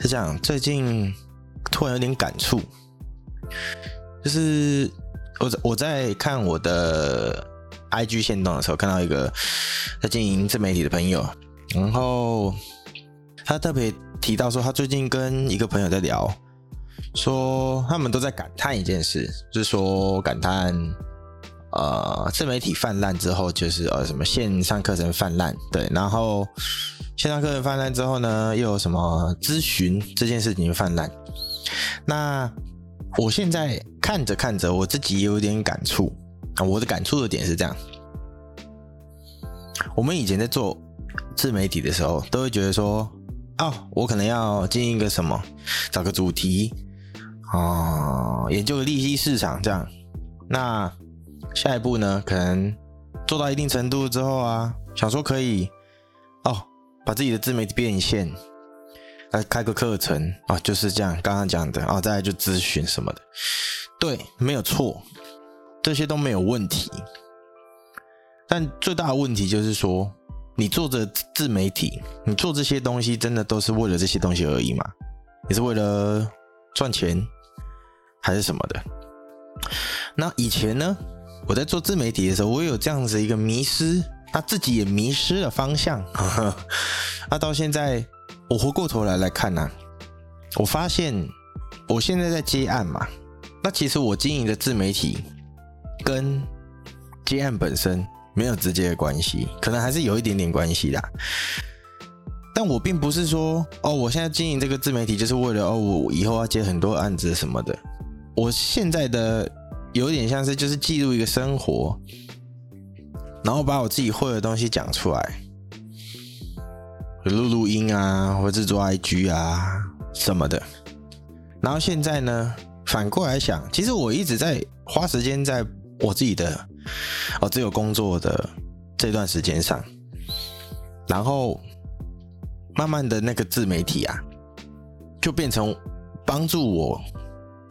是这样，最近突然有点感触，就是我我在看我的 IG 线动的时候，看到一个在经营自媒体的朋友，然后他特别提到说，他最近跟一个朋友在聊，说他们都在感叹一件事，就是说感叹。呃，自媒体泛滥之后，就是呃什么线上课程泛滥，对，然后线上课程泛滥之后呢，又有什么咨询这件事情泛滥。那我现在看着看着，我自己也有点感触啊。我的感触的点是这样：我们以前在做自媒体的时候，都会觉得说，哦，我可能要经营一个什么，找个主题啊，研究个利息市场这样。那下一步呢，可能做到一定程度之后啊，想说可以，把自己的自媒体变现，来开个课程啊，就是这样，刚刚讲的啊，再来就咨询什么的，对，没有错，这些都没有问题。但最大的问题就是说，你做着自媒体，你做这些东西，真的都是为了这些东西而已吗？你是为了赚钱，还是什么的？那以前呢？我在做自媒体的时候，我有这样子一个迷失，他自己也迷失了方向。那到现在，我回过头来来看呢、我发现我现在在接案嘛，那其实我经营的自媒体跟接案本身没有直接的关系，可能还是有一点点关系的。但我并不是说哦，我现在经营这个自媒体就是为了哦，我以后要接很多案子什么的。我现在的。有点像是就是记录一个生活，然后把我自己会的东西讲出来，录录音啊，或者做 IG 啊什么的。然后现在呢，反过来想，其实我一直在花时间在我自己的哦只有工作的这段时间上，然后慢慢的那个自媒体啊，就变成帮助我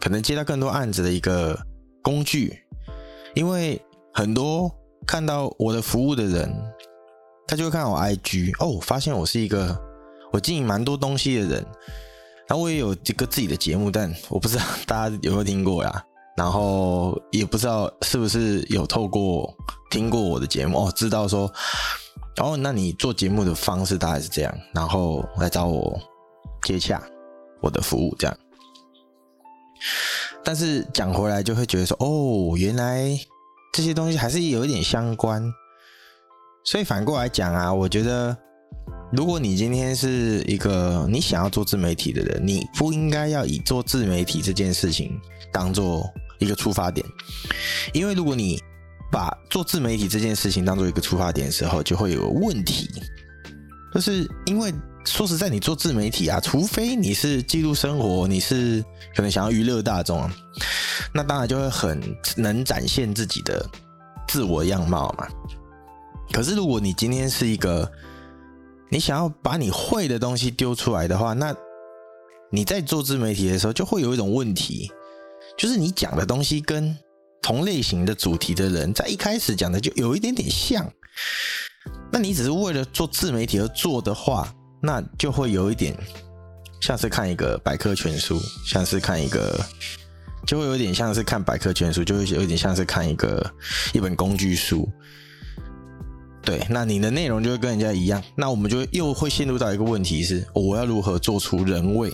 可能接到更多案子的一个。工具，因为很多看到我的服务的人，他就会看我 IG 哦，发现我是一个我经营蛮多东西的人，然后我也有一个自己的节目，但我不知道大家有没有听过呀，然后也不知道是不是有透过听过我的节目哦，知道说哦，那你做节目的方式大概是这样，然后来找我接洽我的服务这样。但是讲回来就会觉得说，哦，原来这些东西还是有一点相关。所以反过来讲啊，我觉得如果你今天是一个你想要做自媒体的人，你不应该要以做自媒体这件事情当做一个出发点，因为如果你把做自媒体这件事情当做一个出发点的时候，就会有问题，就是因为。说实在，你做自媒体啊，除非你是记录生活，你是可能想要娱乐大众啊，那当然就会很能展现自己的自我样貌嘛。可是如果你今天是一个你想要把你会的东西丢出来的话，那你在做自媒体的时候就会有一种问题，就是你讲的东西跟同类型的主题的人在一开始讲的就有一点点像，那你只是为了做自媒体而做的话。那就会有一点像是看一个百科全书，像是看一个，就会有点像是看百科全书，就会有点像是看一个一本工具书。对，那你的内容就会跟人家一样，那我们就又会陷入到一个问题是：我要如何做出人味？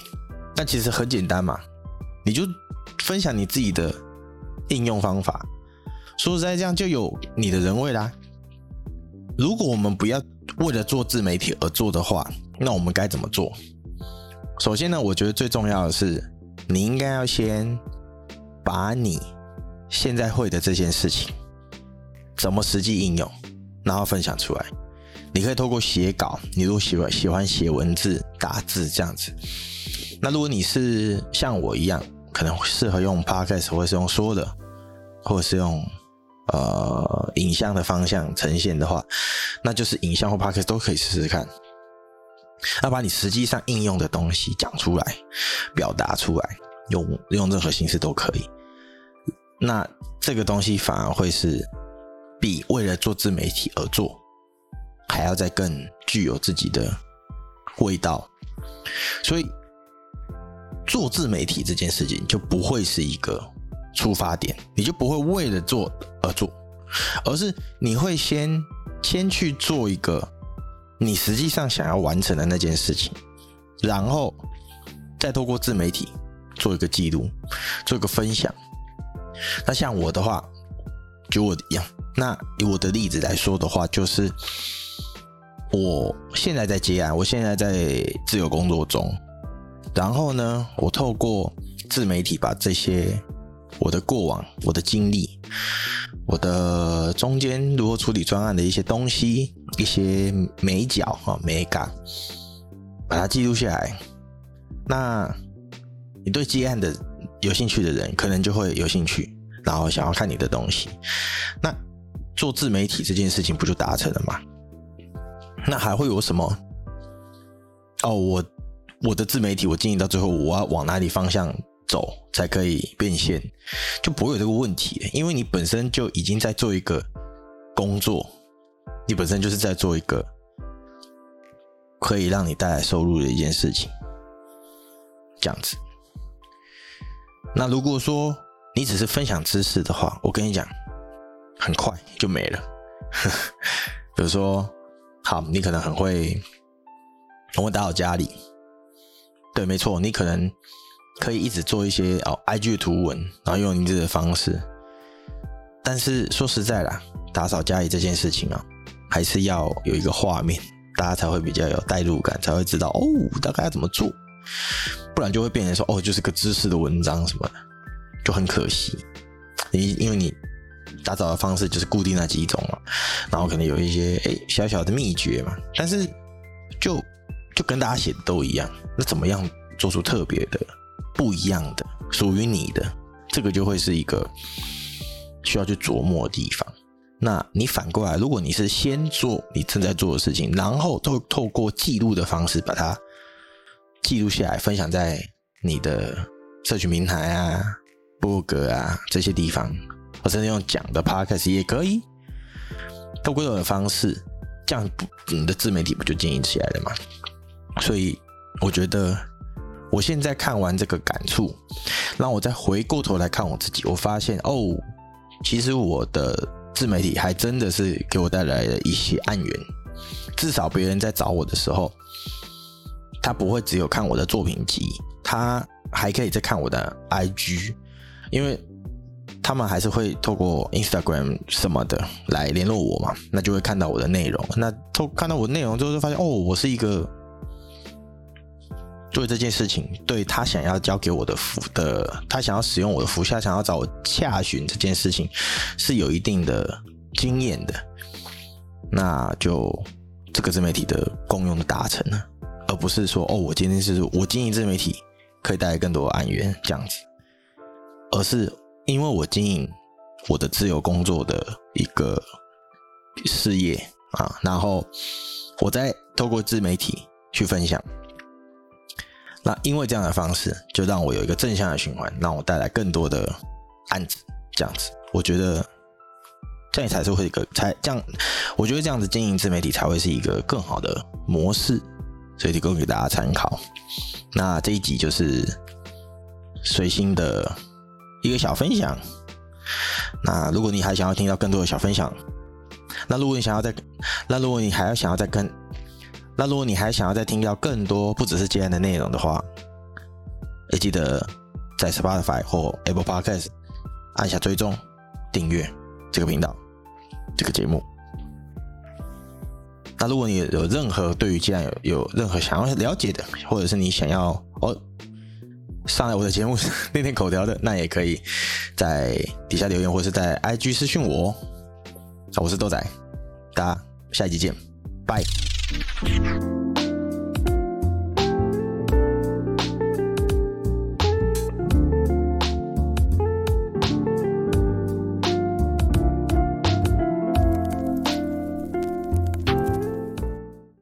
那其实很简单嘛，你就分享你自己的应用方法，说实在，这样就有你的人味啦。如果我们不要为了做自媒体而做的话，那我们该怎么做？首先呢，我觉得最重要的是，你应该要先把你现在会的这件事情怎么实际应用，然后分享出来。你可以透过写稿，你如果喜欢喜欢写文字、打字这样子。那如果你是像我一样，可能适合用 Podcast，或是用说的，或者是用呃影像的方向呈现的话，那就是影像或 Podcast 都可以试试看。要把你实际上应用的东西讲出来，表达出来，用用任何形式都可以。那这个东西反而会是比为了做自媒体而做，还要再更具有自己的味道。所以做自媒体这件事情就不会是一个出发点，你就不会为了做而做，而是你会先先去做一个你实际上想要完成的那件事情，然后再透过自媒体做一个记录，做一个分享。那像我的话，就我一样。那以我的例子来说的话，就是我现在在接案，我现在在自由工作中。然后呢，我透过自媒体把这些我的过往、我的经历、我的中间如何处理专案的一些东西、一些眉角啊、美感，把它记录下来。那你对接案的有兴趣的人，可能就会有兴趣，然后想要看你的东西。那做自媒体这件事情不就达成了吗？那还会有什么？哦，我我的自媒体我经营到最后，我要往哪里方向走才可以变现？就不会有这个问题，因为你本身就已经在做一个工作，你本身就是在做一个可以让你带来收入的一件事情，这样子。那如果说你只是分享知识的话，我跟你讲。很快就没了。比如说，好，你可能很会，很会打扫家里。对，没错，你可能可以一直做一些哦，IG 的图文，然后用你自己的方式。但是说实在啦，打扫家里这件事情啊，还是要有一个画面，大家才会比较有代入感，才会知道哦，大概要怎么做。不然就会变成说哦，就是个知识的文章什么的，就很可惜。你因为你。打扫的方式就是固定那几种嘛，然后可能有一些哎小小的秘诀嘛，但是就就跟大家写的都一样，那怎么样做出特别的、不一样的、属于你的，这个就会是一个需要去琢磨的地方。那你反过来，如果你是先做你正在做的事情，然后透透过记录的方式把它记录下来，分享在你的社群平台啊、博客啊这些地方。或者用讲的 podcast 也可以，透过这种方式，这样你的自媒体不就经营起来了吗？所以我觉得，我现在看完这个感触，让我再回过头来看我自己，我发现哦，其实我的自媒体还真的是给我带来了一些案源，至少别人在找我的时候，他不会只有看我的作品集，他还可以再看我的 IG，因为。他们还是会透过 Instagram 什么的来联络我嘛，那就会看到我的内容。那透看到我的内容之后，就发现哦，我是一个做这件事情，对他想要交给我的服的，他想要使用我的服下，想要找我洽询这件事情是有一定的经验的。那就这个自媒体的功用的达成了，而不是说哦，我今天是我经营自媒体可以带来更多的案源这样子，而是。因为我经营我的自由工作的一个事业啊，然后我再透过自媒体去分享，那因为这样的方式，就让我有一个正向的循环，让我带来更多的案子，这样子，我觉得这样才是会一个才这样，我觉得这样子经营自媒体才会是一个更好的模式，所以提供给大家参考。那这一集就是随心的。一个小分享。那如果你还想要听到更多的小分享，那如果你想要再，那如果你还要想要再跟，那如果你还想要再听到更多不只是接案的内容的话，也记得在 Spotify 或 Apple Podcast 按下追踪订阅这个频道这个节目。那如果你有任何对于接案有有任何想要了解的，或者是你想要哦。上来我的节目练练口条的，那也可以在底下留言，或是在 IG 私讯我。我是豆仔，大家下一集见，拜。you